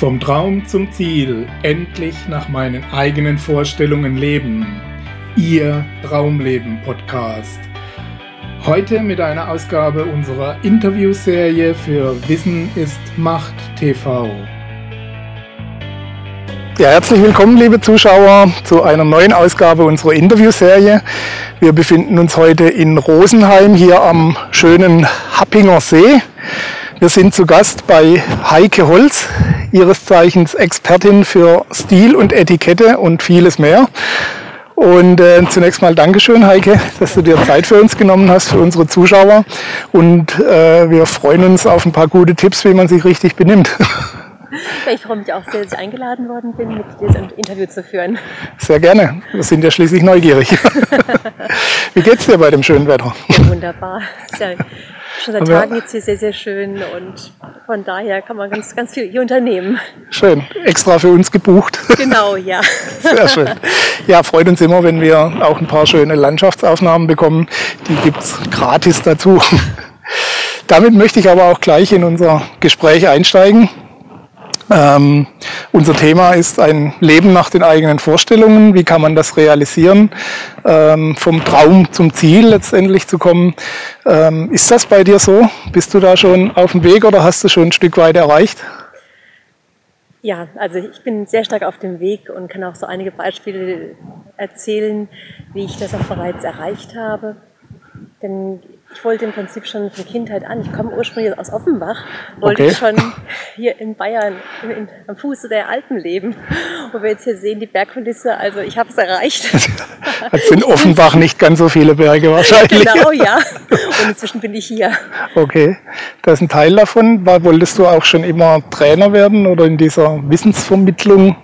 Vom Traum zum Ziel, endlich nach meinen eigenen Vorstellungen leben. Ihr Traumleben Podcast. Heute mit einer Ausgabe unserer Interviewserie für Wissen ist Macht TV. Ja, herzlich willkommen, liebe Zuschauer, zu einer neuen Ausgabe unserer Interviewserie. Wir befinden uns heute in Rosenheim hier am schönen Happinger See. Wir sind zu Gast bei Heike Holz, ihres Zeichens Expertin für Stil und Etikette und vieles mehr. Und äh, zunächst mal Dankeschön, Heike, dass du dir Zeit für uns genommen hast, für unsere Zuschauer. Und äh, wir freuen uns auf ein paar gute Tipps, wie man sich richtig benimmt. Ich freue mich auch sehr, dass ich eingeladen worden bin, mit dir das Interview zu führen. Sehr gerne. Wir sind ja schließlich neugierig. Wie geht's dir bei dem schönen Wetter? Ja, wunderbar. Sehr, schon seit Tagen jetzt hier sehr, sehr schön und von daher kann man ganz, ganz viel hier unternehmen. Schön. Extra für uns gebucht. Genau, ja. Sehr schön. Ja, freut uns immer, wenn wir auch ein paar schöne Landschaftsaufnahmen bekommen. Die gibt's gratis dazu. Damit möchte ich aber auch gleich in unser Gespräch einsteigen. Ähm, unser Thema ist ein Leben nach den eigenen Vorstellungen. Wie kann man das realisieren? Ähm, vom Traum zum Ziel letztendlich zu kommen. Ähm, ist das bei dir so? Bist du da schon auf dem Weg oder hast du schon ein Stück weit erreicht? Ja, also ich bin sehr stark auf dem Weg und kann auch so einige Beispiele erzählen, wie ich das auch bereits erreicht habe. Denn ich wollte im Prinzip schon von Kindheit an, ich komme ursprünglich aus Offenbach, wollte okay. ich schon hier in Bayern in, in, am Fuße der Alpen leben. Wo wir jetzt hier sehen, die Bergkulisse, also ich habe es erreicht. Es sind Offenbach nicht ganz so viele Berge wahrscheinlich. Genau, ja. Und inzwischen bin ich hier. Okay, das ist ein Teil davon. Wolltest du auch schon immer Trainer werden oder in dieser Wissensvermittlung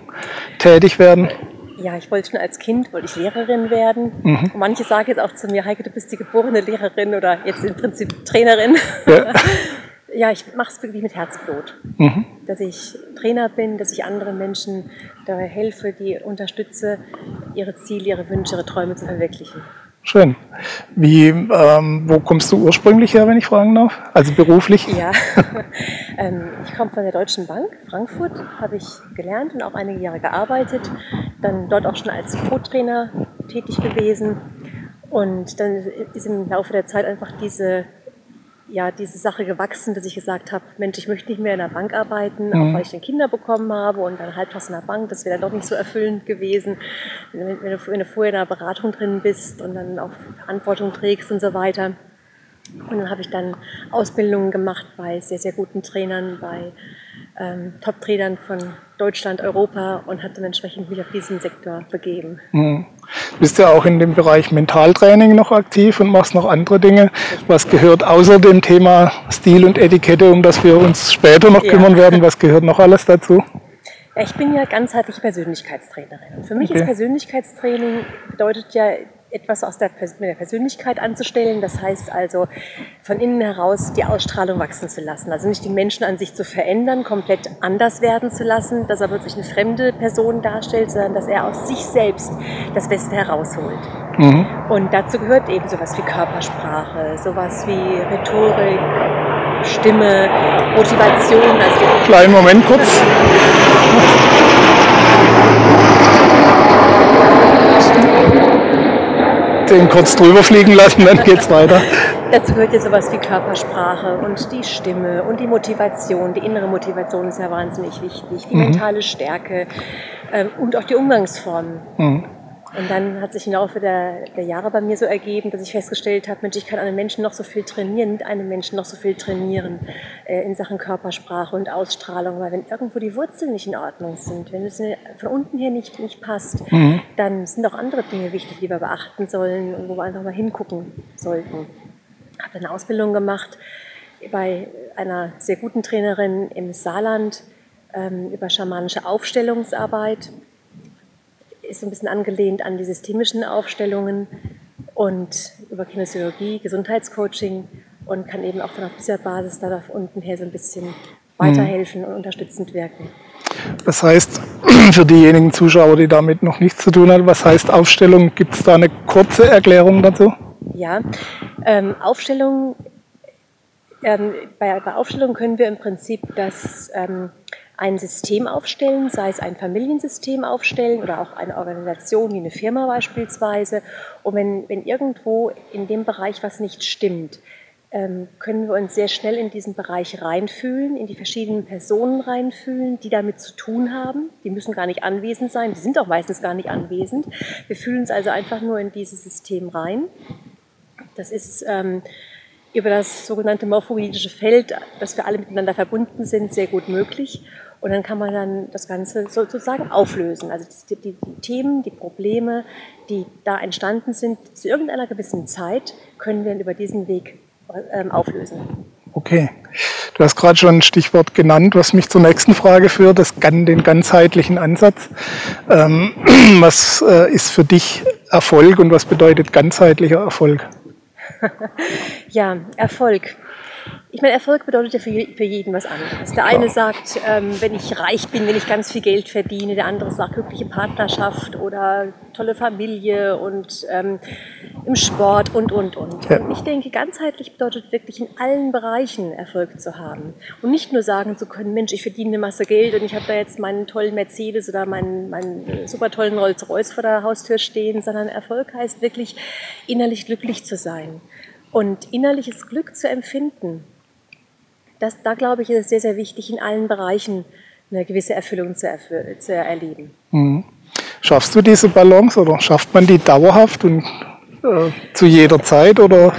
tätig werden? Ja, ich wollte schon als Kind, wollte ich Lehrerin werden. Mhm. Und manche sagen jetzt auch zu mir, Heike, du bist die geborene Lehrerin oder jetzt im Prinzip Trainerin. Ja, ja ich mache es wirklich mit Herzblut. Mhm. Dass ich Trainer bin, dass ich anderen Menschen dabei helfe, die unterstütze, ihre Ziele, ihre Wünsche, ihre Träume zu verwirklichen. Schön. Wie, ähm, wo kommst du ursprünglich her, wenn ich fragen darf? Also beruflich? Ja, ähm, ich komme von der Deutschen Bank, Frankfurt, habe ich gelernt und auch einige Jahre gearbeitet. Dann dort auch schon als Co-Trainer tätig gewesen. Und dann ist im Laufe der Zeit einfach diese ja, diese Sache gewachsen, dass ich gesagt habe, Mensch, ich möchte nicht mehr in der Bank arbeiten, mhm. auch weil ich dann Kinder bekommen habe und dann halbtags in der Bank, das wäre dann doch nicht so erfüllend gewesen, wenn du, wenn du vorher in der Beratung drin bist und dann auch Verantwortung trägst und so weiter. Und dann habe ich dann Ausbildungen gemacht bei sehr, sehr guten Trainern, bei ähm, Top-Trainern von Deutschland, Europa und habe dann entsprechend mich auf diesen Sektor begeben. Mhm. Du bist ja auch in dem Bereich Mentaltraining noch aktiv und machst noch andere Dinge. Was gehört außer dem Thema Stil und Etikette, um das wir uns später noch ja. kümmern werden, was gehört noch alles dazu? Ich bin ja ganzheitliche Persönlichkeitstrainerin. Und für mich okay. ist Persönlichkeitstraining bedeutet ja etwas aus der, mit der Persönlichkeit anzustellen. Das heißt also, von innen heraus die Ausstrahlung wachsen zu lassen. Also nicht die Menschen an sich zu verändern, komplett anders werden zu lassen, dass er plötzlich eine fremde Person darstellt, sondern dass er aus sich selbst das Beste herausholt. Mhm. Und dazu gehört eben sowas wie Körpersprache, sowas wie Rhetorik, Stimme, Motivation. Also Kleinen Moment kurz. Den kurz drüber fliegen lassen, dann geht's weiter. Dazu gehört ja sowas wie Körpersprache und die Stimme und die Motivation. Die innere Motivation ist ja wahnsinnig wichtig, die mhm. mentale Stärke ähm, und auch die Umgangsformen. Mhm. Und dann hat sich im Laufe der, der, Jahre bei mir so ergeben, dass ich festgestellt habe, Mensch, ich kann einem Menschen noch so viel trainieren, mit einem Menschen noch so viel trainieren äh, in Sachen Körpersprache und Ausstrahlung. Weil wenn irgendwo die Wurzeln nicht in Ordnung sind, wenn es von unten her nicht, nicht passt, mhm. dann sind auch andere Dinge wichtig, die wir beachten sollen und wo wir einfach mal hingucken sollten. Ich habe eine Ausbildung gemacht bei einer sehr guten Trainerin im Saarland ähm, über schamanische Aufstellungsarbeit ist so ein bisschen angelehnt an die systemischen Aufstellungen und über Kinesiologie, Gesundheitscoaching und kann eben auch dann auf dieser Basis da unten her so ein bisschen weiterhelfen und unterstützend wirken. Das heißt, für diejenigen Zuschauer, die damit noch nichts zu tun haben, was heißt Aufstellung? Gibt es da eine kurze Erklärung dazu? Ja, ähm, Aufstellung, ähm, bei, bei Aufstellung können wir im Prinzip das ähm, ein System aufstellen, sei es ein Familiensystem aufstellen oder auch eine Organisation wie eine Firma beispielsweise. Und wenn, wenn irgendwo in dem Bereich was nicht stimmt, ähm, können wir uns sehr schnell in diesen Bereich reinfühlen, in die verschiedenen Personen reinfühlen, die damit zu tun haben. Die müssen gar nicht anwesend sein, die sind auch meistens gar nicht anwesend. Wir fühlen uns also einfach nur in dieses System rein. Das ist ähm, über das sogenannte morphogenetische Feld, dass wir alle miteinander verbunden sind, sehr gut möglich. Und dann kann man dann das Ganze sozusagen auflösen. Also die, die, die, Themen, die Probleme, die da entstanden sind, zu irgendeiner gewissen Zeit, können wir über diesen Weg ähm, auflösen. Okay. Du hast gerade schon ein Stichwort genannt, was mich zur nächsten Frage führt, das, den ganzheitlichen Ansatz. Ähm, was äh, ist für dich Erfolg und was bedeutet ganzheitlicher Erfolg? ja, Erfolg. Ich meine, Erfolg bedeutet ja für, für jeden was anderes. Der eine sagt, ähm, wenn ich reich bin, wenn ich ganz viel Geld verdiene. Der andere sagt, glückliche Partnerschaft oder tolle Familie und ähm, im Sport und, und, und. Ja. Und ich denke, ganzheitlich bedeutet wirklich in allen Bereichen Erfolg zu haben. Und nicht nur sagen zu können, Mensch, ich verdiene eine Masse Geld und ich habe da jetzt meinen tollen Mercedes oder meinen, meinen super tollen Rolls-Royce vor der Haustür stehen, sondern Erfolg heißt wirklich innerlich glücklich zu sein und innerliches Glück zu empfinden das, da glaube ich, ist es sehr, sehr wichtig, in allen Bereichen eine gewisse Erfüllung zu, erfü zu erleben. Mhm. Schaffst du diese Balance oder schafft man die dauerhaft und äh, zu jeder Zeit oder?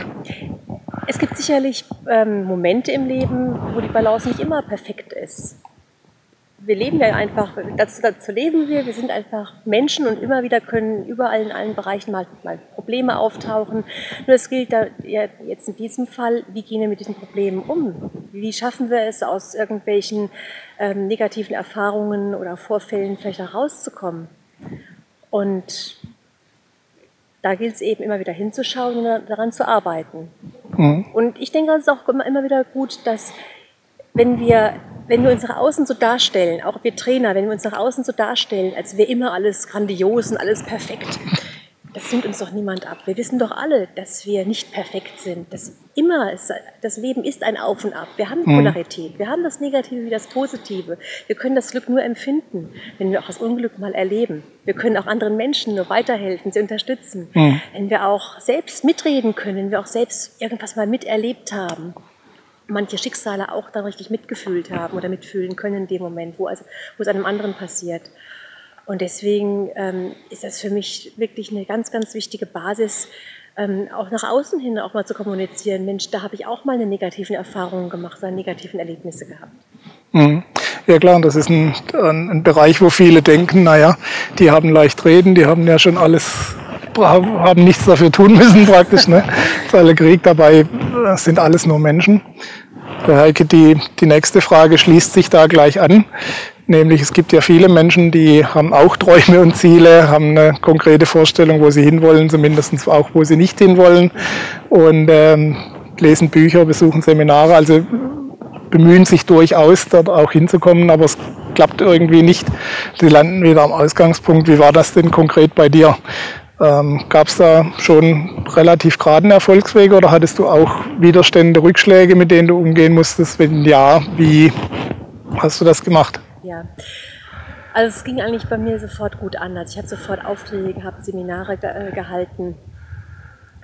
Es gibt sicherlich ähm, Momente im Leben, wo die Balance nicht immer perfekt ist wir leben ja einfach, dazu, dazu leben wir, wir sind einfach Menschen und immer wieder können überall in allen Bereichen mal, mal Probleme auftauchen. Nur es gilt da ja, jetzt in diesem Fall, wie gehen wir mit diesen Problemen um? Wie schaffen wir es, aus irgendwelchen ähm, negativen Erfahrungen oder Vorfällen vielleicht herauszukommen? Und da gilt es eben immer wieder hinzuschauen und daran zu arbeiten. Mhm. Und ich denke, es ist auch immer, immer wieder gut, dass wenn wir wenn wir uns nach außen so darstellen, auch wir Trainer, wenn wir uns nach außen so darstellen, als wäre immer alles grandios und alles perfekt, das nimmt uns doch niemand ab. Wir wissen doch alle, dass wir nicht perfekt sind. Dass immer ist, das Leben ist ein Auf und Ab. Wir haben mhm. Polarität. Wir haben das Negative wie das Positive. Wir können das Glück nur empfinden, wenn wir auch das Unglück mal erleben. Wir können auch anderen Menschen nur weiterhelfen, sie unterstützen. Mhm. Wenn wir auch selbst mitreden können, wenn wir auch selbst irgendwas mal miterlebt haben manche Schicksale auch dann richtig mitgefühlt haben oder mitfühlen können in dem Moment, wo, also, wo es einem anderen passiert. Und deswegen ähm, ist das für mich wirklich eine ganz, ganz wichtige Basis, ähm, auch nach außen hin auch mal zu kommunizieren. Mensch, da habe ich auch mal eine negativen Erfahrung gemacht, oder negativen Erlebnisse gehabt. Mhm. Ja klar, das ist ein, ein, Bereich, wo viele denken, naja, die haben leicht reden, die haben ja schon alles, haben nichts dafür tun müssen praktisch. Ne? alle Krieg dabei sind alles nur Menschen. Der Heike, die, die nächste Frage schließt sich da gleich an. Nämlich, es gibt ja viele Menschen, die haben auch Träume und Ziele, haben eine konkrete Vorstellung, wo sie hinwollen, zumindest auch, wo sie nicht hinwollen. Und ähm, lesen Bücher, besuchen Seminare, also bemühen sich durchaus, dort auch hinzukommen, aber es klappt irgendwie nicht. Sie landen wieder am Ausgangspunkt. Wie war das denn konkret bei dir? Ähm, Gab es da schon relativ geraden Erfolgswege oder hattest du auch Widerstände, Rückschläge, mit denen du umgehen musstest? Wenn ja, wie hast du das gemacht? Ja. Also es ging eigentlich bei mir sofort gut an. Also ich habe sofort Aufträge gehabt, Seminare ge äh, gehalten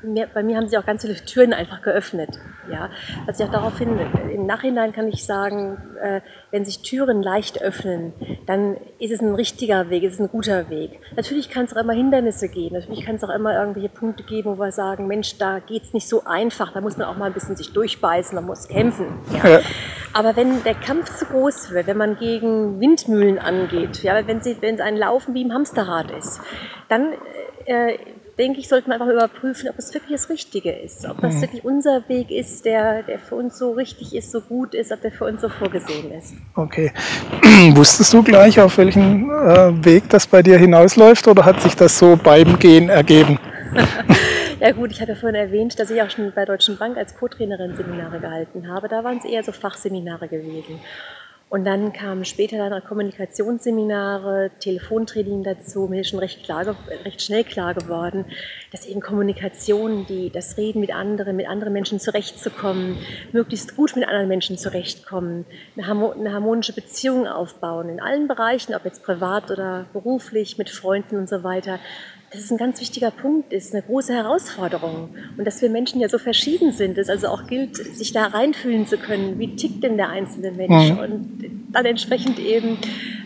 mir, bei mir haben sich auch ganz viele Türen einfach geöffnet. Ja, also ich auch daraufhin, im Nachhinein kann ich sagen, äh, wenn sich Türen leicht öffnen, dann ist es ein richtiger Weg, ist es ein guter Weg. Natürlich kann es auch immer Hindernisse geben, natürlich kann es auch immer irgendwelche Punkte geben, wo wir sagen, Mensch, da geht es nicht so einfach, da muss man auch mal ein bisschen sich durchbeißen, man muss kämpfen. Ja. Ja. Aber wenn der Kampf zu groß wird, wenn man gegen Windmühlen angeht, ja, wenn, sie, wenn es ein Laufen wie im Hamsterrad ist, dann äh, denke ich, sollten wir einfach überprüfen, ob es wirklich das Richtige ist. Ob das mhm. wirklich unser Weg ist, der, der für uns so richtig ist, so gut ist, ob der für uns so vorgesehen ist. Okay. Wusstest du gleich, auf welchen äh, Weg das bei dir hinausläuft oder hat sich das so beim Gehen ergeben? ja gut, ich hatte vorhin erwähnt, dass ich auch schon bei Deutschen Bank als Co-Trainerin Seminare gehalten habe. Da waren es eher so Fachseminare gewesen. Und dann kamen später dann Kommunikationsseminare, Telefontraining dazu. Mir ist schon recht, klar, recht schnell klar geworden, dass eben Kommunikation, die, das Reden mit anderen, mit anderen Menschen zurechtzukommen, möglichst gut mit anderen Menschen zurechtkommen, eine harmonische Beziehung aufbauen in allen Bereichen, ob jetzt privat oder beruflich, mit Freunden und so weiter, das ist ein ganz wichtiger Punkt, ist eine große Herausforderung. Und dass wir Menschen ja so verschieden sind, es also auch gilt, sich da reinfühlen zu können, wie tickt denn der einzelne Mensch mhm. und dann entsprechend eben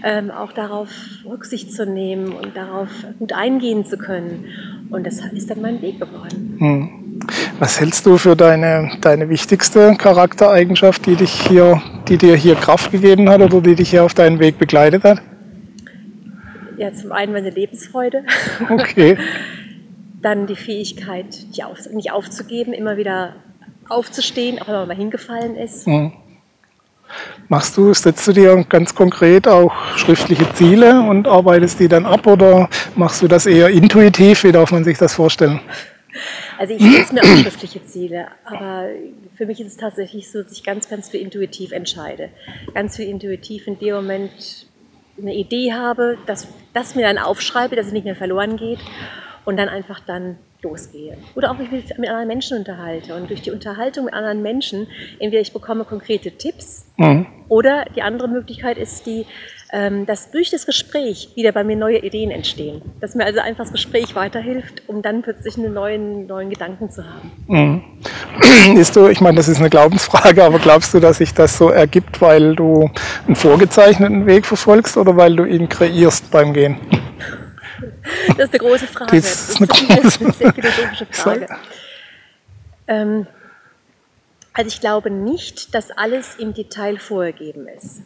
ähm, auch darauf Rücksicht zu nehmen und darauf gut eingehen zu können. Und das ist dann mein Weg geworden. Mhm. Was hältst du für deine, deine wichtigste Charaktereigenschaft, die dich hier, die dir hier Kraft gegeben hat oder die dich hier auf deinen Weg begleitet hat? Ja, zum einen meine Lebensfreude. Okay. Dann die Fähigkeit, nicht aufzugeben, immer wieder aufzustehen, auch wenn man mal hingefallen ist. Mhm. Machst du, setzt du dir ganz konkret auch schriftliche Ziele und arbeitest die dann ab oder machst du das eher intuitiv? Wie darf man sich das vorstellen? Also ich setze mir auch schriftliche Ziele, aber für mich ist es tatsächlich so, dass ich ganz, ganz viel intuitiv entscheide. Ganz viel intuitiv in dem Moment, eine Idee habe, dass das mir dann aufschreibe, dass es nicht mehr verloren geht und dann einfach dann losgehe. Oder auch mich mit, mit anderen Menschen unterhalte. Und durch die Unterhaltung mit anderen Menschen, entweder ich bekomme konkrete Tipps mhm. oder die andere Möglichkeit ist die, dass durch das Gespräch wieder bei mir neue Ideen entstehen. Dass mir also einfach das Gespräch weiterhilft, um dann plötzlich einen neuen, neuen Gedanken zu haben. Mhm. Ist du, ich meine, das ist eine Glaubensfrage, aber glaubst du, dass sich das so ergibt, weil du einen vorgezeichneten Weg verfolgst oder weil du ihn kreierst beim Gehen? Das ist eine große Frage. Das ist eine, große, eine sehr philosophische Frage. Ähm, also ich glaube nicht, dass alles im Detail vorgegeben ist.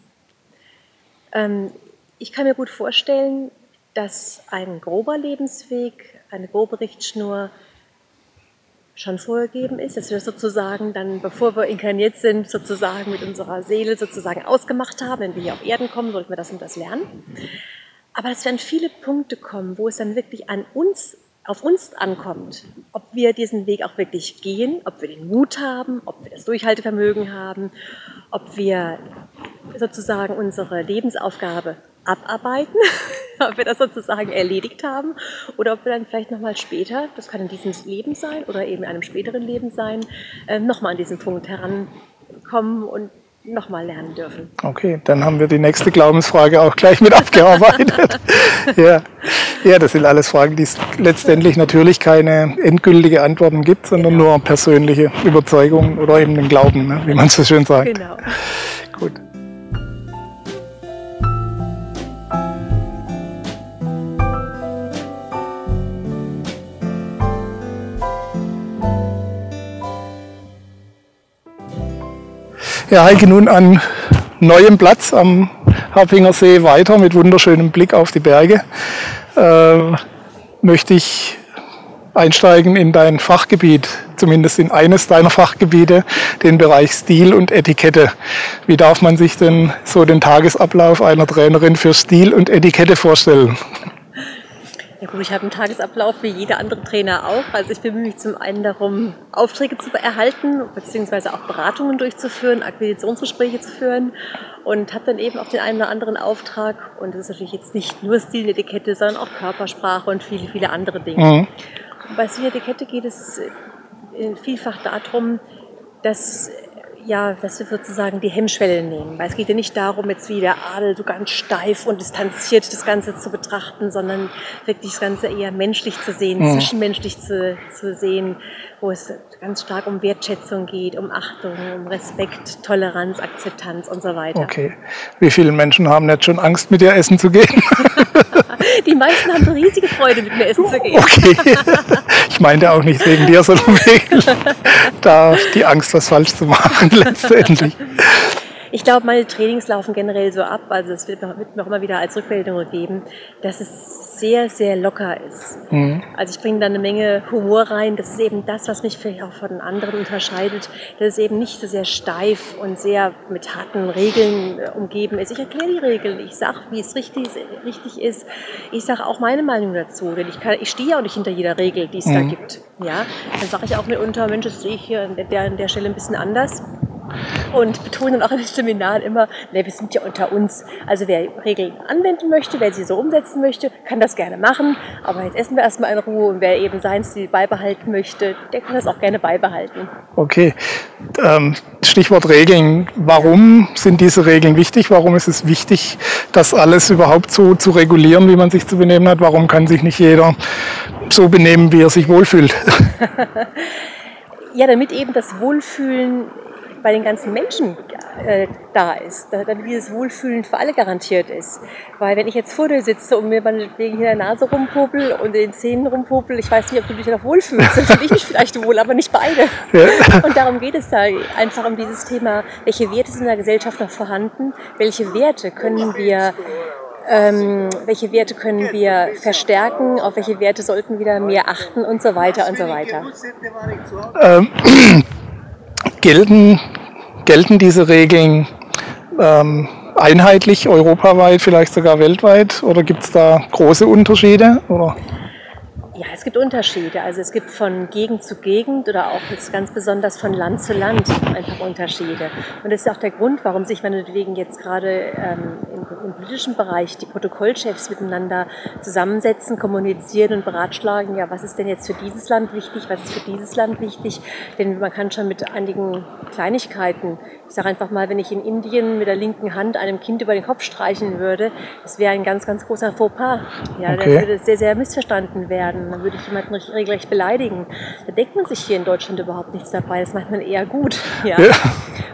Ähm, ich kann mir gut vorstellen, dass ein grober Lebensweg, eine grobe Richtschnur schon vorgegeben ist, dass wir das sozusagen dann, bevor wir inkarniert sind, sozusagen mit unserer Seele sozusagen ausgemacht haben, wenn wir hier auf Erden kommen, sollten wir das und das lernen. Aber es werden viele Punkte kommen, wo es dann wirklich an uns, auf uns ankommt, ob wir diesen Weg auch wirklich gehen, ob wir den Mut haben, ob wir das Durchhaltevermögen haben, ob wir sozusagen unsere Lebensaufgabe abarbeiten, ob wir das sozusagen erledigt haben oder ob wir dann vielleicht nochmal später, das kann in diesem Leben sein oder eben in einem späteren Leben sein, äh, nochmal an diesen Punkt herankommen und nochmal lernen dürfen. Okay, dann haben wir die nächste Glaubensfrage auch gleich mit abgearbeitet. ja. ja, das sind alles Fragen, die es letztendlich natürlich keine endgültige Antworten gibt, sondern genau. nur persönliche Überzeugungen oder eben den Glauben, ne, wie man so schön sagt. Genau. Ja, Heike, nun an neuem Platz am Harpinger See weiter mit wunderschönem Blick auf die Berge. Äh, möchte ich einsteigen in dein Fachgebiet, zumindest in eines deiner Fachgebiete, den Bereich Stil und Etikette. Wie darf man sich denn so den Tagesablauf einer Trainerin für Stil und Etikette vorstellen? Ja gut, ich habe einen Tagesablauf wie jeder andere Trainer auch. Also ich bemühe mich zum einen darum, Aufträge zu erhalten, beziehungsweise auch Beratungen durchzuführen, Akquisitionsgespräche zu führen und habe dann eben auch den einen oder anderen Auftrag. Und das ist natürlich jetzt nicht nur Stiletikette, sondern auch Körpersprache und viele, viele andere Dinge. Mhm. Bei Stiletikette geht es äh, vielfach darum, dass ja, dass wir sozusagen die Hemmschwelle nehmen. Weil es geht ja nicht darum, jetzt wie der Adel so ganz steif und distanziert das Ganze zu betrachten, sondern wirklich das Ganze eher menschlich zu sehen, mhm. zwischenmenschlich zu, zu sehen, wo es ganz stark um Wertschätzung geht, um Achtung, um Respekt, Toleranz, Akzeptanz und so weiter. Okay. Wie viele Menschen haben jetzt schon Angst, mit dir essen zu gehen? Die meisten haben so riesige Freude, mit mir essen zu gehen. Okay. Ich meinte auch nicht wegen dir, sondern wegen da die Angst, was falsch zu machen letztendlich. Ich glaube, meine Trainings laufen generell so ab, also es wird mir auch immer wieder als Rückmeldung gegeben, dass es sehr, sehr locker ist. Mhm. Also ich bringe da eine Menge Humor rein. Das ist eben das, was mich vielleicht auch von den anderen unterscheidet, dass es eben nicht so sehr steif und sehr mit harten Regeln äh, umgeben ist. Ich erkläre die Regeln, ich sage, wie es richtig, richtig ist. Ich sage auch meine Meinung dazu, denn ich, kann, ich stehe auch nicht hinter jeder Regel, die es mhm. da gibt. Ja, dann sage ich auch mitunter, Mensch, das sehe ich hier an der, an der Stelle ein bisschen anders und betonen auch in den Seminaren immer, ne, wir sind ja unter uns. Also wer Regeln anwenden möchte, wer sie so umsetzen möchte, kann das gerne machen. Aber jetzt essen wir erstmal in Ruhe und wer eben seinen Stil beibehalten möchte, der kann das auch gerne beibehalten. Okay. Ähm, Stichwort Regeln. Warum sind diese Regeln wichtig? Warum ist es wichtig, das alles überhaupt so zu regulieren, wie man sich zu benehmen hat? Warum kann sich nicht jeder so benehmen, wie er sich wohlfühlt? ja, damit eben das Wohlfühlen bei den ganzen Menschen äh, da ist, damit dieses Wohlfühlen für alle garantiert ist. Weil wenn ich jetzt vor dir sitze und mir wegen hier der Nase rumpopel und den Zähnen rumpopel, ich weiß nicht, ob du dich noch wohlfühlst, dann fühle ich mich vielleicht wohl, aber nicht beide. Ja. Und darum geht es da einfach um dieses Thema, welche Werte sind in der Gesellschaft noch vorhanden, welche Werte können wir ähm, welche Werte können wir verstärken, auf welche Werte sollten wir mehr achten und so weiter und so weiter. Ähm, gelten, gelten diese Regeln ähm, einheitlich, europaweit, vielleicht sogar weltweit? Oder gibt es da große Unterschiede? Oder? Ja, es gibt Unterschiede. Also es gibt von Gegend zu Gegend oder auch jetzt ganz besonders von Land zu Land einfach Unterschiede. Und das ist auch der Grund, warum sich meinetwegen jetzt gerade ähm, im, im, politischen Bereich die Protokollchefs miteinander zusammensetzen, kommunizieren und beratschlagen, ja, was ist denn jetzt für dieses Land wichtig, was ist für dieses Land wichtig. Denn man kann schon mit einigen Kleinigkeiten, ich sage einfach mal, wenn ich in Indien mit der linken Hand einem Kind über den Kopf streichen würde, das wäre ein ganz, ganz großer Fauxpas. Ja, okay. der würde sehr, sehr missverstanden werden dann würde ich jemanden regelrecht beleidigen. Da denkt man sich hier in Deutschland überhaupt nichts dabei. Das macht man eher gut. Ja. ja.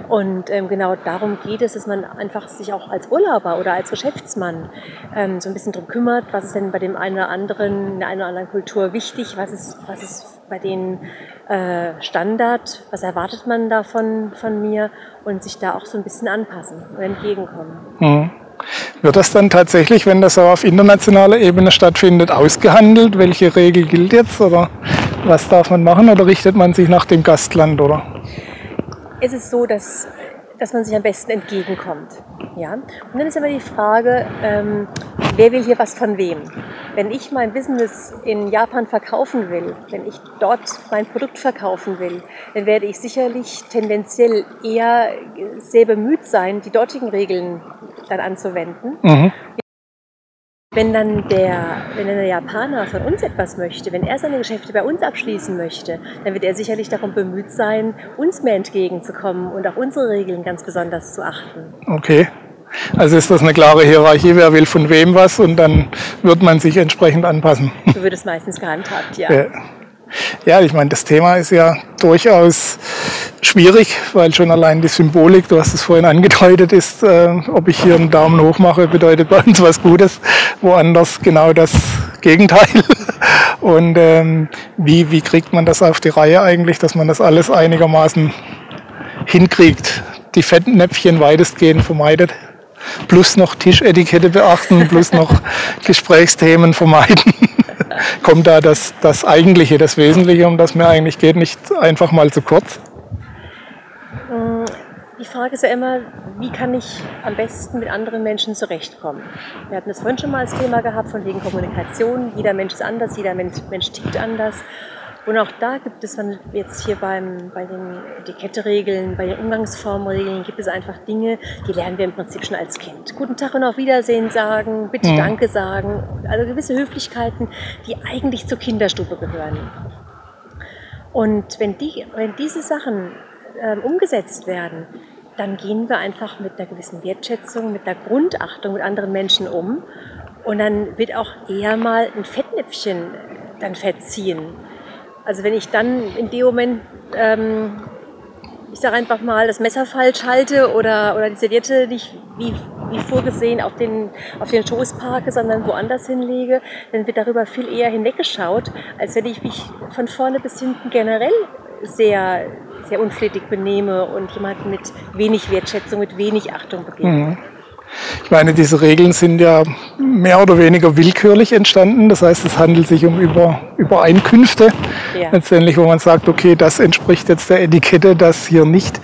Und ähm, genau darum geht es, dass man einfach sich auch als Urlauber oder als Geschäftsmann ähm, so ein bisschen darum kümmert, was ist denn bei dem einen oder anderen, in der einen oder anderen Kultur wichtig, was ist, was ist bei denen äh, Standard, was erwartet man davon von mir und sich da auch so ein bisschen anpassen und entgegenkommen. Mhm. Wird das dann tatsächlich, wenn das auch auf internationaler Ebene stattfindet, ausgehandelt? Welche Regel gilt jetzt oder was darf man machen oder richtet man sich nach dem Gastland oder? Es ist so, dass dass man sich am besten entgegenkommt. Ja? Und dann ist immer die Frage, ähm, wer will hier was von wem? Wenn ich mein Business in Japan verkaufen will, wenn ich dort mein Produkt verkaufen will, dann werde ich sicherlich tendenziell eher sehr bemüht sein, die dortigen Regeln dann anzuwenden. Mhm. Wenn dann, der, wenn dann der Japaner von uns etwas möchte, wenn er seine Geschäfte bei uns abschließen möchte, dann wird er sicherlich darum bemüht sein, uns mehr entgegenzukommen und auch unsere Regeln ganz besonders zu achten. Okay. Also ist das eine klare Hierarchie, wer will von wem was und dann wird man sich entsprechend anpassen. So wird es meistens gehandhabt, ja. ja. Ja, ich meine, das Thema ist ja durchaus schwierig, weil schon allein die Symbolik, du hast es vorhin angedeutet, ist, äh, ob ich hier einen Daumen hoch mache, bedeutet bei uns was Gutes, woanders genau das Gegenteil. Und ähm, wie, wie kriegt man das auf die Reihe eigentlich, dass man das alles einigermaßen hinkriegt, die Fettnäpfchen weitestgehend vermeidet? Plus noch Tischetikette beachten, plus noch Gesprächsthemen vermeiden. Kommt da das, das Eigentliche, das Wesentliche, um das mir eigentlich geht, nicht einfach mal zu kurz? Die Frage ist ja immer, wie kann ich am besten mit anderen Menschen zurechtkommen? Wir hatten das vorhin schon mal als Thema gehabt, von wegen Kommunikation. Jeder Mensch ist anders, jeder Mensch, Mensch tickt anders. Und auch da gibt es dann jetzt hier beim, bei den Etiketteregeln, bei den Umgangsformregeln, gibt es einfach Dinge, die lernen wir im Prinzip schon als Kind. Guten Tag und auf Wiedersehen sagen, bitte mhm. Danke sagen. Also gewisse Höflichkeiten, die eigentlich zur Kinderstube gehören. Und wenn, die, wenn diese Sachen ähm, umgesetzt werden, dann gehen wir einfach mit einer gewissen Wertschätzung, mit einer Grundachtung mit anderen Menschen um. Und dann wird auch eher mal ein Fettnäpfchen dann verziehen. Also wenn ich dann in dem Moment, ähm, ich sage einfach mal, das Messer falsch halte oder, oder die Serviette nicht wie, wie vorgesehen auf den, auf den Schoß parke, sondern woanders hinlege, dann wird darüber viel eher hinweggeschaut, als wenn ich mich von vorne bis hinten generell sehr, sehr unflätig benehme und jemanden mit wenig Wertschätzung, mit wenig Achtung begegne. Mhm. Ich meine, diese Regeln sind ja mehr oder weniger willkürlich entstanden. Das heißt, es handelt sich um Über Übereinkünfte ja. letztendlich, wo man sagt, okay, das entspricht jetzt der Etikette, das hier nicht.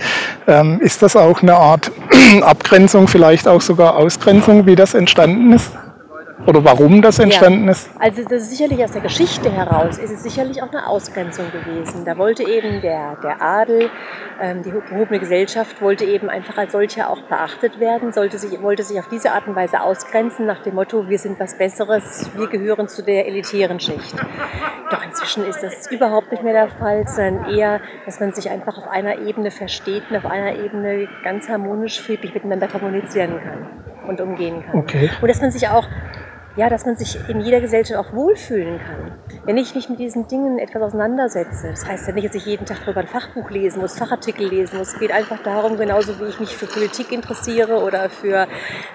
Ähm, ist das auch eine Art Abgrenzung, vielleicht auch sogar Ausgrenzung, wie das entstanden ist? Oder warum das entstanden ja. ist? Also das ist sicherlich aus der Geschichte heraus ist es sicherlich auch eine Ausgrenzung gewesen. Da wollte eben der, der Adel, ähm, die gehobene Gesellschaft wollte eben einfach als solcher auch beachtet werden, sollte sich, wollte sich auf diese Art und Weise ausgrenzen nach dem Motto, wir sind was Besseres, wir gehören zu der elitären Schicht. Doch inzwischen ist das überhaupt nicht mehr der Fall, sondern eher, dass man sich einfach auf einer Ebene versteht und auf einer Ebene ganz harmonisch, friedlich miteinander kommunizieren kann und umgehen kann. Okay. Und dass man sich auch ja, dass man sich in jeder Gesellschaft auch wohlfühlen kann. Wenn ich mich mit diesen Dingen etwas auseinandersetze, das heißt ja nicht, dass ich jeden Tag darüber ein Fachbuch lesen muss, Fachartikel lesen muss. Es geht einfach darum, genauso wie ich mich für Politik interessiere oder für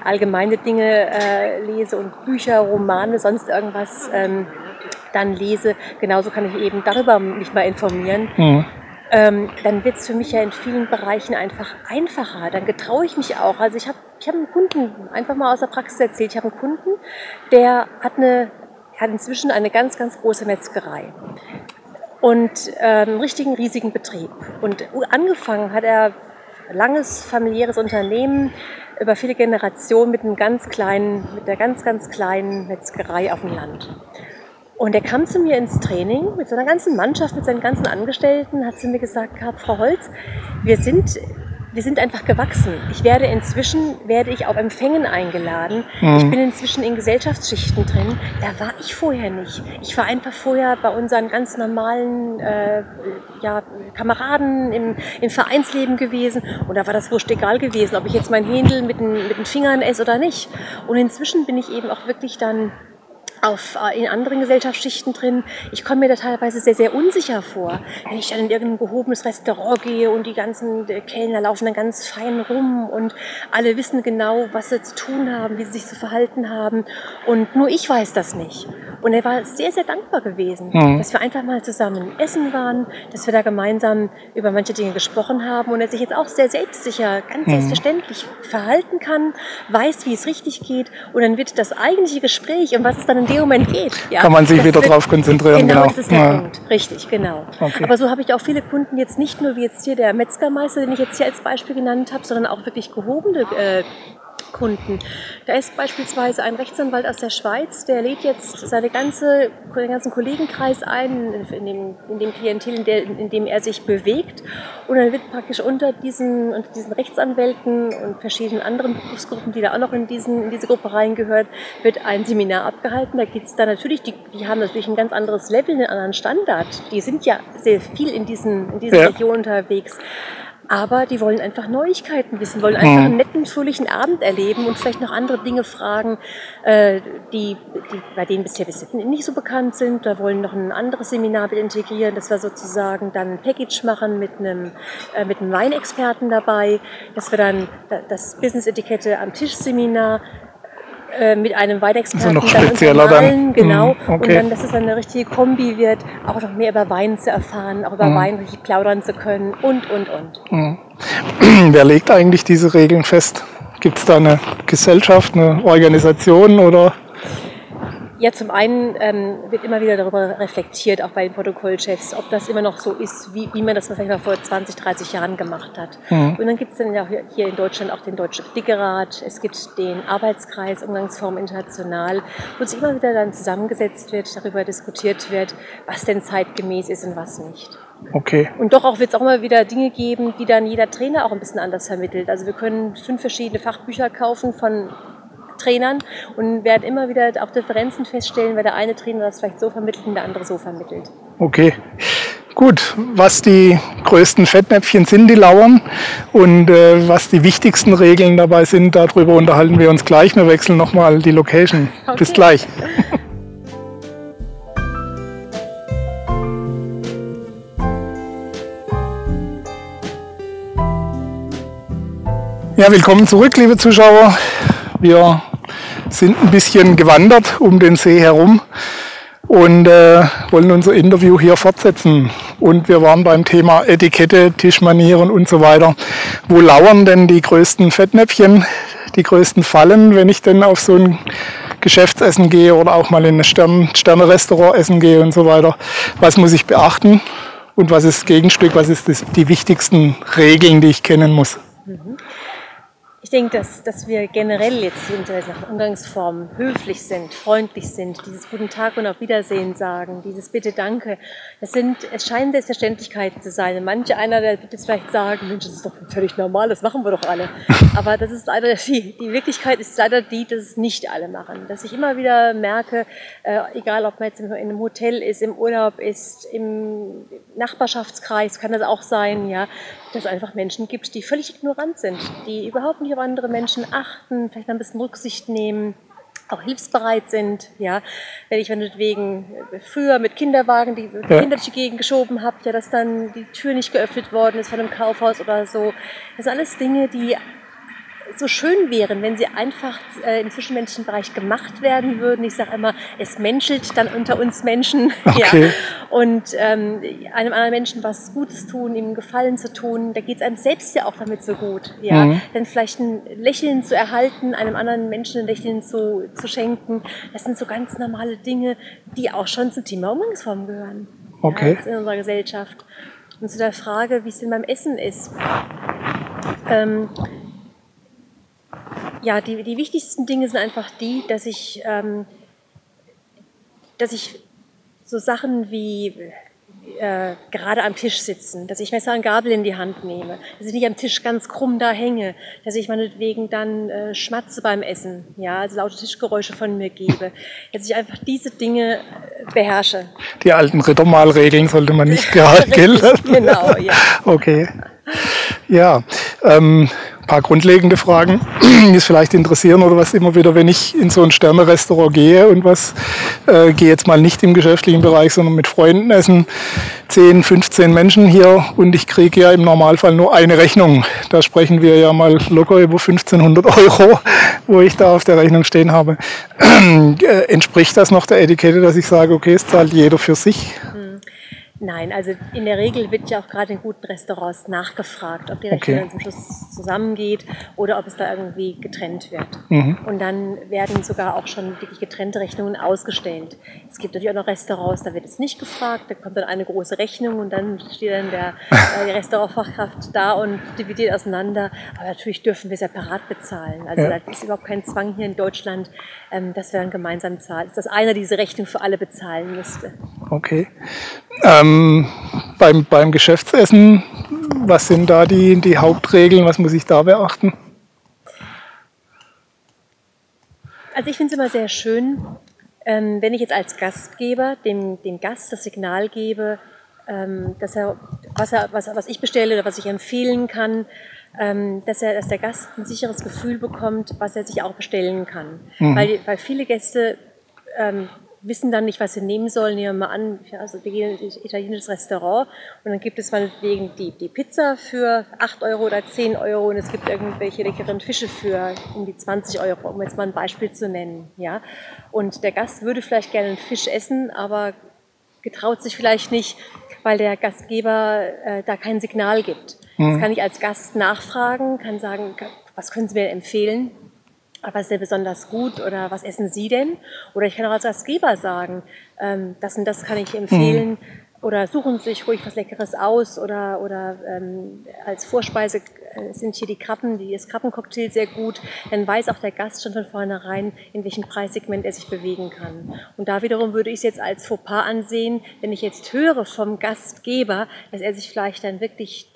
allgemeine Dinge äh, lese und Bücher, Romane, sonst irgendwas ähm, dann lese, genauso kann ich eben darüber mich mal informieren. Mhm ähm, dann wird es für mich ja in vielen Bereichen einfach einfacher. Dann getraue ich mich auch. Also ich habe ich hab einen Kunden, einfach mal aus der Praxis erzählt, ich habe einen Kunden, der hat, eine, hat inzwischen eine ganz, ganz große Metzgerei und einen richtigen, riesigen Betrieb. Und angefangen hat er langes familiäres Unternehmen über viele Generationen mit einem ganz kleinen, mit einer ganz, ganz kleinen Metzgerei auf dem Land. Und er kam zu mir ins Training mit seiner ganzen Mannschaft, mit seinen ganzen Angestellten, hat zu mir gesagt Frau Holz, wir sind, wir sind einfach gewachsen. Ich werde inzwischen, werde ich auf Empfängen eingeladen. Mhm. Ich bin inzwischen in Gesellschaftsschichten drin. Da war ich vorher nicht. Ich war einfach vorher bei unseren ganz normalen äh, ja, Kameraden im, im Vereinsleben gewesen. Und da war das wurscht egal gewesen, ob ich jetzt mein Händel mit den, mit den Fingern esse oder nicht. Und inzwischen bin ich eben auch wirklich dann auf, äh, in anderen Gesellschaftsschichten drin. Ich komme mir da teilweise sehr, sehr unsicher vor, wenn ich dann in irgendein gehobenes Restaurant gehe und die ganzen äh, Kellner laufen dann ganz fein rum und alle wissen genau, was sie zu tun haben, wie sie sich zu verhalten haben. Und nur ich weiß das nicht. Und er war sehr, sehr dankbar gewesen, mhm. dass wir einfach mal zusammen essen waren, dass wir da gemeinsam über manche Dinge gesprochen haben und er sich jetzt auch sehr selbstsicher, ganz mhm. selbstverständlich verhalten kann, weiß, wie es richtig geht. Und dann wird das eigentliche Gespräch, um was es dann in dem Moment geht, ja, kann man sich wieder darauf konzentrieren. Genau, genau. das ist der ja. Punkt. Richtig, genau. Okay. Aber so habe ich auch viele Kunden jetzt nicht nur wie jetzt hier der Metzgermeister, den ich jetzt hier als Beispiel genannt habe, sondern auch wirklich gehobene äh, Kunden. Da ist beispielsweise ein Rechtsanwalt aus der Schweiz, der lädt jetzt seine ganze, den ganzen Kollegenkreis ein, in dem, in dem Klientel, in, der, in, dem er sich bewegt. Und dann wird praktisch unter diesen, unter diesen Rechtsanwälten und verschiedenen anderen Berufsgruppen, die da auch noch in, diesen, in diese Gruppe reingehört, wird ein Seminar abgehalten. Da geht es dann natürlich, die, die haben natürlich ein ganz anderes Level, einen anderen Standard. Die sind ja sehr viel in diesen, in diesen ja. Regionen unterwegs aber die wollen einfach Neuigkeiten wissen, wollen einfach einen netten, fröhlichen Abend erleben und vielleicht noch andere Dinge fragen, äh, die, die bei denen bisher nicht so bekannt sind. Da wollen noch ein anderes Seminar mit integrieren, dass wir sozusagen dann ein Package machen mit einem, äh, mit einem Weinexperten dabei, dass wir dann das Business-Etikette am Tisch-Seminar äh, mit einem Weinexperten also noch spezieller dann, genau mm, okay. und dann, dass es dann eine richtige Kombi wird, auch noch mehr über Wein zu erfahren, auch über mm. Wein richtig plaudern zu können und und und. Mm. Wer legt eigentlich diese Regeln fest? Gibt es da eine Gesellschaft, eine Organisation oder ja, zum einen ähm, wird immer wieder darüber reflektiert, auch bei den Protokollchefs, ob das immer noch so ist, wie, wie man das vielleicht mal vor 20, 30 Jahren gemacht hat. Mhm. Und dann gibt es dann ja hier in Deutschland auch den Deutschen Dickerat, es gibt den Arbeitskreis Umgangsform International, wo sich immer wieder dann zusammengesetzt wird, darüber diskutiert wird, was denn zeitgemäß ist und was nicht. Okay. Und doch auch wird es auch immer wieder Dinge geben, die dann jeder Trainer auch ein bisschen anders vermittelt. Also wir können fünf verschiedene Fachbücher kaufen von Trainern und werden immer wieder auch Differenzen feststellen, weil der eine Trainer das vielleicht so vermittelt und der andere so vermittelt. Okay. Gut, was die größten Fettnäpfchen sind, die lauern und äh, was die wichtigsten Regeln dabei sind, darüber unterhalten wir uns gleich. Wir wechseln nochmal die Location. Okay. Bis gleich. Ja, willkommen zurück, liebe Zuschauer. Wir sind ein bisschen gewandert um den See herum und äh, wollen unser Interview hier fortsetzen. Und wir waren beim Thema Etikette, Tischmanieren und so weiter. Wo lauern denn die größten Fettnäpfchen, die größten Fallen, wenn ich denn auf so ein Geschäftsessen gehe oder auch mal in ein Stern Sterne-Restaurant essen gehe und so weiter? Was muss ich beachten? Und was ist das Gegenstück? Was ist das, die wichtigsten Regeln, die ich kennen muss? Mhm Ich denke, dass, dass wir generell jetzt jedenfalls nach Umgangsformen höflich sind, freundlich sind, dieses Guten Tag und auf Wiedersehen sagen, dieses Bitte, Danke. Das sind, es scheinen Selbstverständlichkeiten zu sein. Manche einer, der wird jetzt vielleicht sagen, Mensch, das ist doch völlig normal, das machen wir doch alle. Aber das ist leider, die, die Wirklichkeit ist leider die, dass es nicht alle machen. Dass ich immer wieder merke, äh, egal ob man jetzt in einem Hotel ist, im Urlaub ist, im Nachbarschaftskreis kann das auch sein, ja, dass es einfach Menschen gibt, die völlig ignorant sind, die überhaupt nicht auf andere Menschen achten, vielleicht ein bisschen Rücksicht nehmen, auch hilfsbereit sind, ja, wenn ich meinetwegen früher mit Kinderwagen die ja. Kinder durch die Gegend geschoben habe, ja, dass dann die Tür nicht geöffnet worden ist von einem Kaufhaus oder so. Das sind alles Dinge, die so schön wären, wenn sie einfach äh, im zwischenmenschlichen Bereich gemacht werden würden. Ich sage immer, es menschelt dann unter uns Menschen. Okay. Ja. Und ähm, einem anderen Menschen was Gutes tun, ihm Gefallen zu tun, da geht es einem selbst ja auch damit so gut. Ja? Mhm. Dann vielleicht ein Lächeln zu erhalten, einem anderen Menschen ein Lächeln zu, zu schenken, das sind so ganz normale Dinge, die auch schon zum Thema Umgangsform gehören. Okay. Ja, in unserer Gesellschaft. Und zu der Frage, wie es denn beim Essen ist. Ähm, ja, die, die wichtigsten Dinge sind einfach die, dass ich, ähm, dass ich so Sachen wie äh, gerade am Tisch sitzen, dass ich Messer und Gabel in die Hand nehme, dass ich nicht am Tisch ganz krumm da hänge, dass ich meinetwegen dann äh, schmatze beim Essen, ja, also laute Tischgeräusche von mir gebe, dass ich einfach diese Dinge äh, beherrsche. Die alten Rittermalregeln sollte man nicht gerade, gell? genau, ja. Okay. Ja, ähm, paar grundlegende Fragen, die es vielleicht interessieren oder was immer wieder, wenn ich in so ein Sterne-Restaurant gehe und was, äh, gehe jetzt mal nicht im geschäftlichen Bereich, sondern mit Freunden essen, 10, 15 Menschen hier und ich kriege ja im Normalfall nur eine Rechnung. Da sprechen wir ja mal locker über 1500 Euro, wo ich da auf der Rechnung stehen habe. Äh, entspricht das noch der Etikette, dass ich sage, okay, es zahlt jeder für sich? Nein, also in der Regel wird ja auch gerade in guten Restaurants nachgefragt, ob die Rechnung okay. dann zum Schluss zusammengeht oder ob es da irgendwie getrennt wird. Mhm. Und dann werden sogar auch schon wirklich getrennte Rechnungen ausgestellt. Es gibt natürlich auch noch Restaurants, da wird es nicht gefragt, da kommt dann eine große Rechnung und dann steht dann der, äh, die Restaurantfachkraft da und dividiert auseinander. Aber natürlich dürfen wir separat bezahlen. Also ja. da ist überhaupt kein Zwang hier in Deutschland, ähm, dass wir dann gemeinsam zahlen. Dass einer diese Rechnung für alle bezahlen müsste. Okay. Ähm, beim, beim Geschäftsessen, was sind da die, die Hauptregeln? Was muss ich da beachten? Also ich finde es immer sehr schön, ähm, wenn ich jetzt als Gastgeber dem, dem Gast das Signal gebe, ähm, dass er was, er, was, was ich bestelle oder was ich empfehlen kann, ähm, dass, er, dass der Gast ein sicheres Gefühl bekommt, was er sich auch bestellen kann. Mhm. Weil, weil viele Gäste ähm, wissen dann nicht, was sie nehmen sollen. Nehmen wir mal an, also wir gehen in ein italienisches Restaurant und dann gibt es meinetwegen die, die Pizza für 8 Euro oder 10 Euro und es gibt irgendwelche leckeren Fische für um die 20 Euro, um jetzt mal ein Beispiel zu nennen. Ja? Und der Gast würde vielleicht gerne einen Fisch essen, aber getraut sich vielleicht nicht, weil der Gastgeber äh, da kein Signal gibt. Mhm. Das kann ich als Gast nachfragen, kann sagen, was können Sie mir empfehlen? Was ist denn besonders gut oder was essen Sie denn? Oder ich kann auch als Gastgeber sagen, ähm, das und das kann ich empfehlen. Mhm. Oder suchen Sie sich ruhig was Leckeres aus oder, oder ähm, als Vorspeise äh, sind hier die Krabben, die, das Krabbencocktail sehr gut. Dann weiß auch der Gast schon von vornherein, in welchem Preissegment er sich bewegen kann. Und da wiederum würde ich es jetzt als Fauxpas ansehen, wenn ich jetzt höre vom Gastgeber, dass er sich vielleicht dann wirklich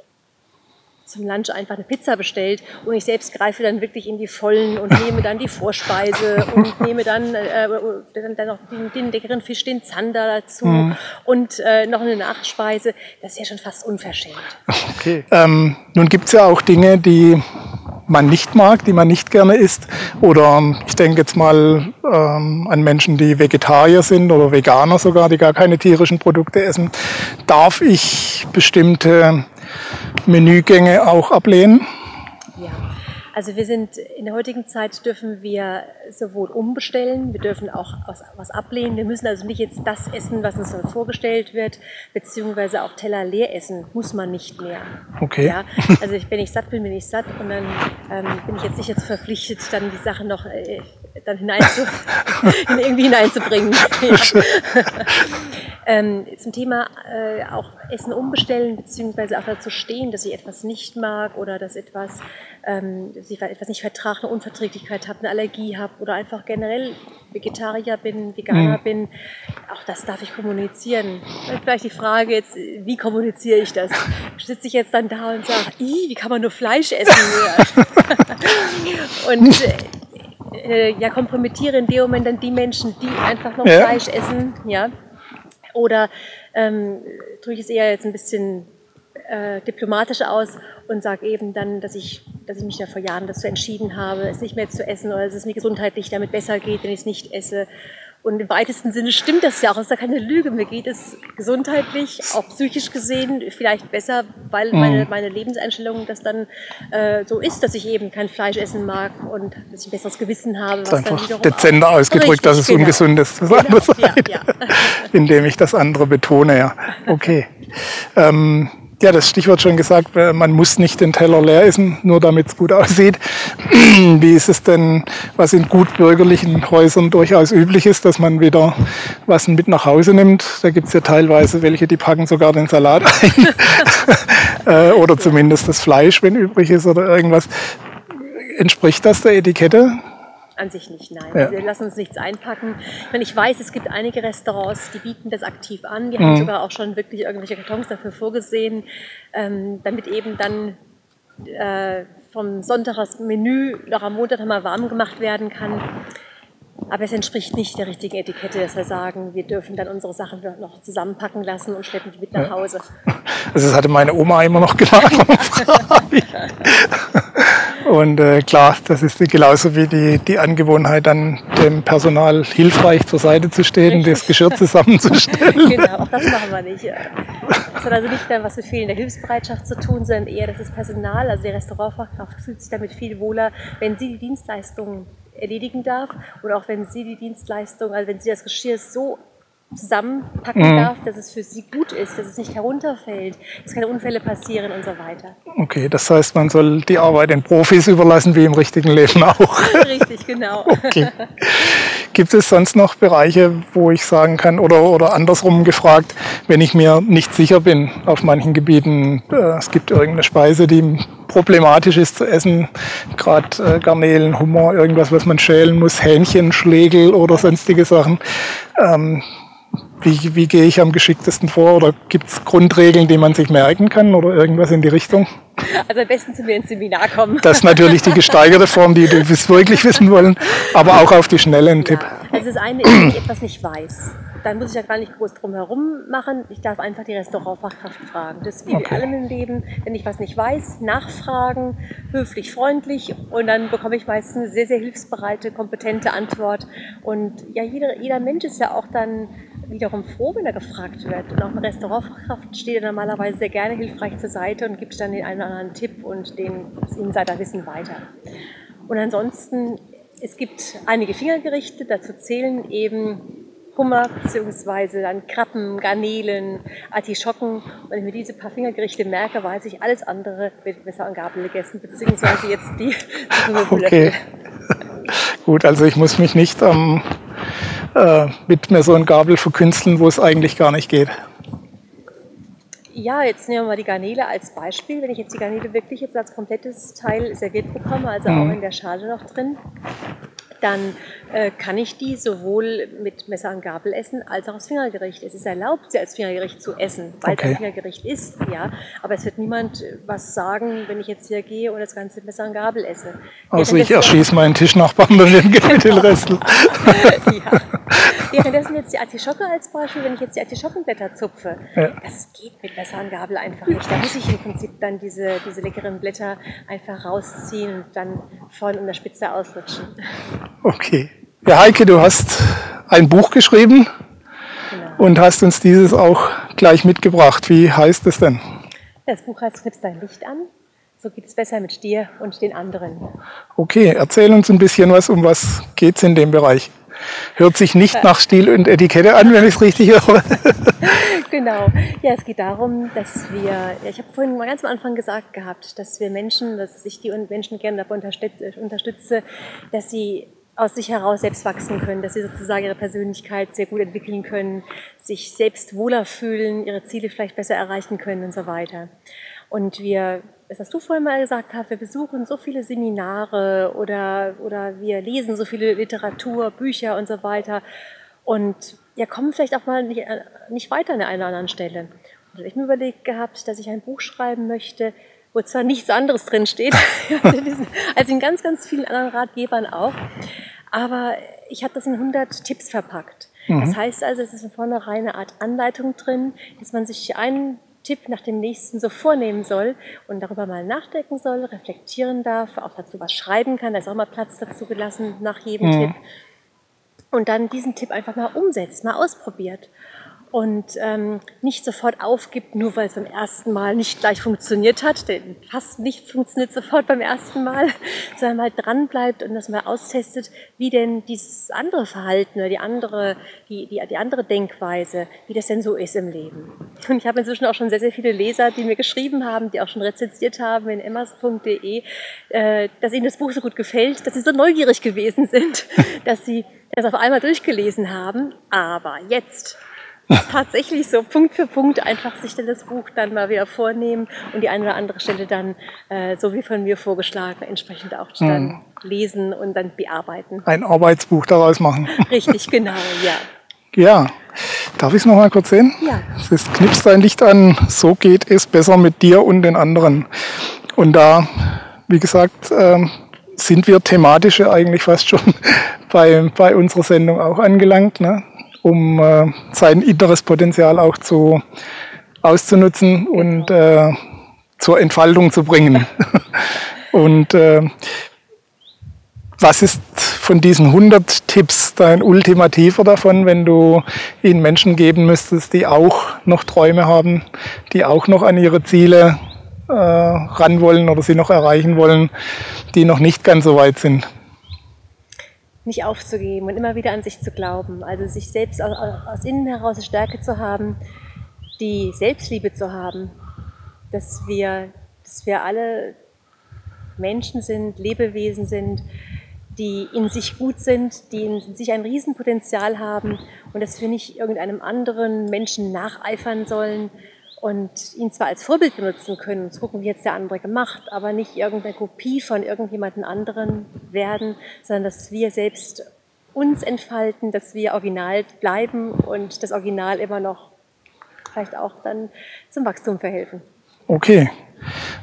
zum Lunch einfach eine Pizza bestellt und ich selbst greife dann wirklich in die Vollen und nehme dann die Vorspeise und nehme dann, äh, dann, dann noch den, den leckeren Fisch, den Zander dazu mhm. und äh, noch eine Nachspeise. Das ist ja schon fast unverschämt. Okay. Ähm, nun gibt es ja auch Dinge, die man nicht mag, die man nicht gerne isst. Oder ich denke jetzt mal ähm, an Menschen, die Vegetarier sind oder Veganer sogar, die gar keine tierischen Produkte essen. Darf ich bestimmte Menügänge auch ablehnen? Ja, also wir sind in der heutigen Zeit dürfen wir sowohl umbestellen, wir dürfen auch was, ablehnen. Wir müssen also nicht jetzt das essen, was uns vorgestellt wird, beziehungsweise auch Teller leer essen muss man nicht mehr. Okay. Ja, also ich, wenn ich satt bin, bin ich satt und dann ähm, bin ich jetzt nicht jetzt verpflichtet, dann die Sachen noch äh, dann hinein zu, irgendwie hineinzubringen. Ja. Ähm, zum Thema äh, auch Essen umbestellen, beziehungsweise auch dazu stehen, dass ich etwas nicht mag oder dass etwas, ähm, dass ich etwas nicht vertrage, eine Unverträglichkeit habe, eine Allergie habe oder einfach generell Vegetarier bin, Veganer mhm. bin, auch das darf ich kommunizieren. Vielleicht die Frage jetzt, wie kommuniziere ich das? Sitze ich jetzt dann da und sage, wie kann man nur Fleisch essen? und äh, ja, kompromittiere in dem Moment dann die Menschen, die einfach noch ja. Fleisch essen, ja. Oder ähm, drücke ich es eher jetzt ein bisschen äh, diplomatischer aus und sage eben dann, dass ich, dass ich mich da vor Jahren dazu entschieden habe, es nicht mehr zu essen oder dass es mir gesundheitlich damit besser geht, wenn ich es nicht esse. Und im weitesten Sinne stimmt das ja auch. Das ist ja keine Lüge. Mir geht es gesundheitlich, auch psychisch gesehen, vielleicht besser, weil mhm. meine, meine Lebenseinstellung das dann äh, so ist, dass ich eben kein Fleisch essen mag und dass ich ein besseres Gewissen habe. Was einfach dann dezenter ausgedrückt, dass es genau. ungesund ist. Das genau, ja, ja. Indem ich das andere betone, ja. Okay. ähm, ja, das Stichwort schon gesagt, äh, man muss nicht den Teller leer essen, nur damit es gut aussieht. Wie ist es denn, was in gut bürgerlichen Häusern durchaus üblich ist, dass man wieder was mit nach Hause nimmt? Da gibt es ja teilweise welche, die packen sogar den Salat ein. Äh, oder zumindest das Fleisch, wenn übrig ist oder irgendwas. Entspricht das der Etikette? An sich nicht, nein. Ja. Wir lassen uns nichts einpacken. Ich, meine, ich weiß, es gibt einige Restaurants, die bieten das aktiv an. Die mhm. haben sogar auch schon wirklich irgendwelche Kartons dafür vorgesehen, ähm, damit eben dann äh, vom Sonntag das Menü noch am Montag nochmal warm gemacht werden kann. Aber es entspricht nicht der richtigen Etikette, dass wir sagen, wir dürfen dann unsere Sachen noch zusammenpacken lassen und schleppen die mit nach Hause. Also das hatte meine Oma immer noch geladen. und äh, klar, das ist genauso wie die, die Angewohnheit, dann dem Personal hilfreich zur Seite zu stehen, Richtig. das Geschirr zusammenzustellen. genau, auch das machen wir nicht. Das hat also nicht dann was mit fehlender Hilfsbereitschaft zu tun, sondern eher das ist Personal, also die Restaurantfachkraft fühlt sich damit viel wohler, wenn sie die Dienstleistungen erledigen darf oder auch wenn sie die Dienstleistung, also wenn sie das Geschirr so zusammenpacken mhm. darf, dass es für sie gut ist, dass es nicht herunterfällt, dass keine Unfälle passieren und so weiter. Okay, das heißt, man soll die Arbeit den Profis überlassen, wie im richtigen Leben auch. Richtig, genau. Okay. Gibt es sonst noch Bereiche, wo ich sagen kann, oder, oder andersrum gefragt, wenn ich mir nicht sicher bin auf manchen Gebieten, äh, es gibt irgendeine Speise, die problematisch ist zu essen, gerade äh, Garnelen, Hummer, irgendwas, was man schälen muss, Hähnchen, Schlegel oder sonstige Sachen. Ähm, wie, wie gehe ich am geschicktesten vor? Oder gibt es Grundregeln, die man sich merken kann oder irgendwas in die Richtung? Also am besten zu mir ins Seminar kommen. Das ist natürlich die gesteigerte Form, die wir wirklich wissen wollen, aber auch auf die Schnelle ein Tipp. Also das eine ist, wenn ich etwas nicht weiß, dann muss ich ja gar nicht groß drum herum machen. Ich darf einfach die Restaurantfachkraft fragen. Das ist wie okay. allem im Leben. Wenn ich was nicht weiß, nachfragen, höflich, freundlich und dann bekomme ich meistens eine sehr, sehr hilfsbereite, kompetente Antwort. Und ja, jeder, jeder Mensch ist ja auch dann wiederum froh, wenn er gefragt wird. Und auch eine Restaurantfachkraft steht ja normalerweise sehr gerne hilfreich zur Seite und gibt dann den einen oder anderen Tipp und den Insiderwissen weiter. Und ansonsten, es gibt einige Fingergerichte, dazu zählen eben Hummer bzw. dann Krabben, Garnelen, Artischocken. Und wenn ich mir diese paar Fingergerichte merke, weiß ich, alles andere wird besser an Gabel gegessen, beziehungsweise jetzt die Okay. Gut, also ich muss mich nicht ähm, äh, mit mir so ein Gabel verkünsteln, wo es eigentlich gar nicht geht. Ja, jetzt nehmen wir mal die Garnele als Beispiel. Wenn ich jetzt die Garnele wirklich jetzt als komplettes Teil serviert bekomme, also mhm. auch in der Schale noch drin, dann äh, kann ich die sowohl mit Messer und Gabel essen als auch als Fingergericht. Es ist erlaubt, sie als Fingergericht zu essen, weil okay. es ein Fingergericht ist, ja. Aber es wird niemand äh, was sagen, wenn ich jetzt hier gehe und das ganze Messer und Gabel esse. Also ich erschieße meinen Tischnachbarn dann den Getreidrest. ja. Währenddessen jetzt die Artischocke als Beispiel, wenn ich jetzt die Artischockenblätter zupfe, ja. das geht mit Messer und Gabel einfach nicht. Da muss ich im Prinzip dann diese, diese leckeren Blätter einfach rausziehen und dann vorne an der Spitze auslutschen. Okay. Ja, Heike, du hast ein Buch geschrieben genau. und hast uns dieses auch gleich mitgebracht. Wie heißt es denn? Das Buch heißt Knips dein Licht an. So geht es besser mit dir und den anderen. Okay, erzähl uns ein bisschen was, um was geht es in dem Bereich. Hört sich nicht nach Stil und Etikette an, wenn ich es richtig höre. genau. Ja, es geht darum, dass wir, ja, ich habe vorhin mal ganz am Anfang gesagt gehabt, dass wir Menschen, dass ich die Menschen gerne dabei unterstütze, dass sie aus sich heraus selbst wachsen können, dass sie sozusagen ihre Persönlichkeit sehr gut entwickeln können, sich selbst wohler fühlen, ihre Ziele vielleicht besser erreichen können und so weiter. Und wir, das hast du vorhin mal gesagt hast, wir besuchen so viele Seminare oder, oder wir lesen so viele Literatur, Bücher und so weiter und ja, kommen vielleicht auch mal nicht, nicht weiter an einer oder anderen Stelle. Und ich mir überlegt gehabt, dass ich ein Buch schreiben möchte, wo zwar nichts anderes drin steht, als in ganz, ganz vielen anderen Ratgebern auch, aber ich habe das in 100 Tipps verpackt. Mhm. Das heißt also, es ist von vornherein eine Art Anleitung drin, dass man sich einen Tipp nach dem nächsten so vornehmen soll und darüber mal nachdenken soll, reflektieren darf, auch dazu was schreiben kann. Da ist auch mal Platz dazu gelassen nach jedem mhm. Tipp. Und dann diesen Tipp einfach mal umsetzt, mal ausprobiert und ähm, nicht sofort aufgibt, nur weil es beim ersten Mal nicht gleich funktioniert hat, denn fast nichts funktioniert sofort beim ersten Mal, sondern mal dran bleibt und das mal austestet, wie denn dieses andere Verhalten oder die andere, die, die, die andere Denkweise, wie das denn so ist im Leben. Und ich habe inzwischen auch schon sehr, sehr viele Leser, die mir geschrieben haben, die auch schon rezensiert haben in emmas.de, äh, dass ihnen das Buch so gut gefällt, dass sie so neugierig gewesen sind, dass sie das auf einmal durchgelesen haben. Aber jetzt tatsächlich so Punkt für Punkt einfach sich dann das Buch dann mal wieder vornehmen und die eine oder andere Stelle dann, äh, so wie von mir vorgeschlagen, entsprechend auch dann hm. lesen und dann bearbeiten. Ein Arbeitsbuch daraus machen. Richtig, genau, ja. Ja, darf ich es nochmal kurz sehen? Ja. Es ist Knips dein Licht an, so geht es besser mit dir und den anderen. Und da, wie gesagt, ähm, sind wir thematische eigentlich fast schon bei, bei unserer Sendung auch angelangt. Ne? Um äh, sein inneres Potenzial auch zu, auszunutzen und äh, zur Entfaltung zu bringen. und äh, was ist von diesen 100 Tipps dein ultimativer davon, wenn du ihnen Menschen geben müsstest, die auch noch Träume haben, die auch noch an ihre Ziele äh, ran wollen oder sie noch erreichen wollen, die noch nicht ganz so weit sind? Nicht aufzugeben und immer wieder an sich zu glauben. Also sich selbst aus, aus innen heraus eine Stärke zu haben, die Selbstliebe zu haben, dass wir, dass wir alle Menschen sind, Lebewesen sind, die in sich gut sind, die in sich ein Riesenpotenzial haben und dass wir nicht irgendeinem anderen Menschen nacheifern sollen, und ihn zwar als Vorbild benutzen können, zu gucken, wie jetzt der andere gemacht, aber nicht irgendeine Kopie von irgendjemandem anderen werden, sondern dass wir selbst uns entfalten, dass wir original bleiben und das Original immer noch vielleicht auch dann zum Wachstum verhelfen. Okay.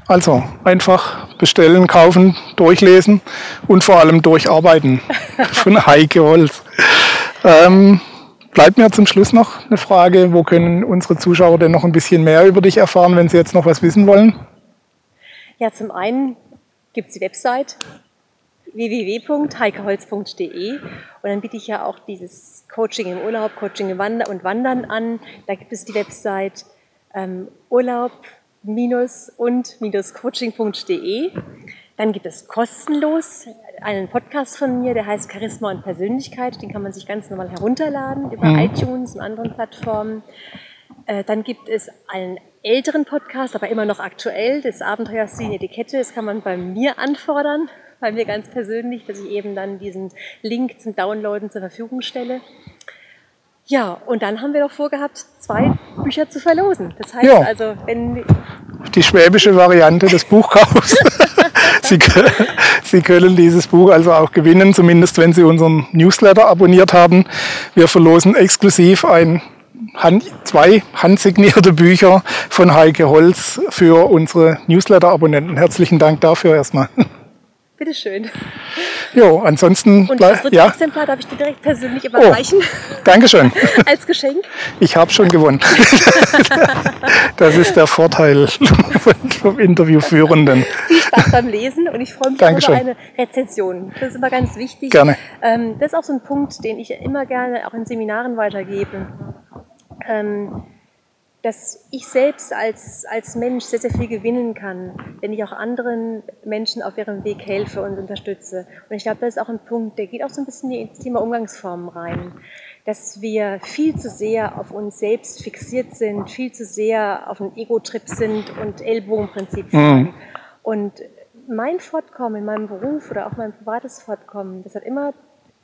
Also einfach bestellen, kaufen, durchlesen und vor allem durcharbeiten von Heike Holz. Ähm, Bleibt mir zum Schluss noch eine Frage, wo können unsere Zuschauer denn noch ein bisschen mehr über dich erfahren, wenn sie jetzt noch was wissen wollen? Ja, zum einen gibt es die Website www.heikeholz.de und dann biete ich ja auch dieses Coaching im Urlaub, Coaching im und Wandern an. Da gibt es die Website ähm, urlaub-und-coaching.de. Dann gibt es kostenlos einen Podcast von mir, der heißt Charisma und Persönlichkeit. Den kann man sich ganz normal herunterladen über mhm. iTunes und anderen Plattformen. Äh, dann gibt es einen älteren Podcast, aber immer noch aktuell, das Abenteuerstil Etikette. Das kann man bei mir anfordern, bei mir ganz persönlich, dass ich eben dann diesen Link zum Downloaden zur Verfügung stelle. Ja, und dann haben wir doch vorgehabt, zwei Bücher zu verlosen. Das heißt ja. also, wenn... Die schwäbische Variante des Buchkaufs. Sie, können, Sie können dieses Buch also auch gewinnen, zumindest wenn Sie unseren Newsletter abonniert haben. Wir verlosen exklusiv ein Hand, zwei handsignierte Bücher von Heike Holz für unsere Newsletter-Abonnenten. Herzlichen Dank dafür erstmal. Bitteschön. Jo, ansonsten. Und das dritte ja. Exemplar darf ich dir direkt persönlich überreichen. Oh, Dankeschön. Als Geschenk. Ich habe schon gewonnen. das ist der Vorteil vom Interviewführenden. Viel Spaß beim Lesen und ich freue mich Dankeschön. über eine Rezension. Das ist immer ganz wichtig. Gerne. Ähm, das ist auch so ein Punkt, den ich immer gerne auch in Seminaren weitergebe. Ähm, dass ich selbst als, als Mensch sehr, sehr viel gewinnen kann, wenn ich auch anderen Menschen auf ihrem Weg helfe und unterstütze. Und ich glaube, das ist auch ein Punkt, der geht auch so ein bisschen ins Thema Umgangsformen rein. Dass wir viel zu sehr auf uns selbst fixiert sind, viel zu sehr auf einen Ego-Trip sind und Ellbogenprinzip fahren. Mhm. Und mein Fortkommen in meinem Beruf oder auch mein privates Fortkommen, das hat immer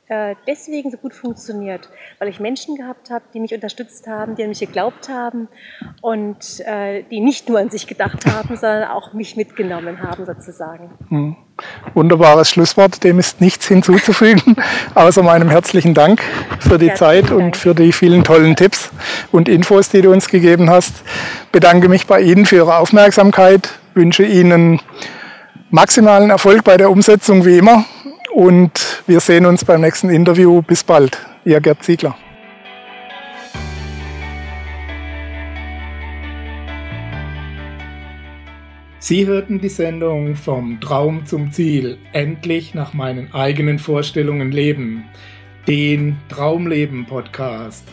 äh, deswegen so gut funktioniert, weil ich Menschen gehabt habe, die mich unterstützt haben, die an mich geglaubt haben und äh, die nicht nur an sich gedacht haben, sondern auch mich mitgenommen haben sozusagen. Hm. Wunderbares Schlusswort, dem ist nichts hinzuzufügen, außer meinem herzlichen Dank für die Herzlichen Zeit Dank. und für die vielen tollen Tipps und Infos, die du uns gegeben hast. Bedanke mich bei Ihnen für Ihre Aufmerksamkeit, wünsche Ihnen maximalen Erfolg bei der Umsetzung wie immer und wir sehen uns beim nächsten Interview. Bis bald, Ihr Gerd Ziegler. Sie hörten die Sendung Vom Traum zum Ziel, endlich nach meinen eigenen Vorstellungen leben, den Traumleben Podcast.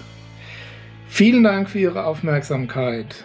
Vielen Dank für Ihre Aufmerksamkeit.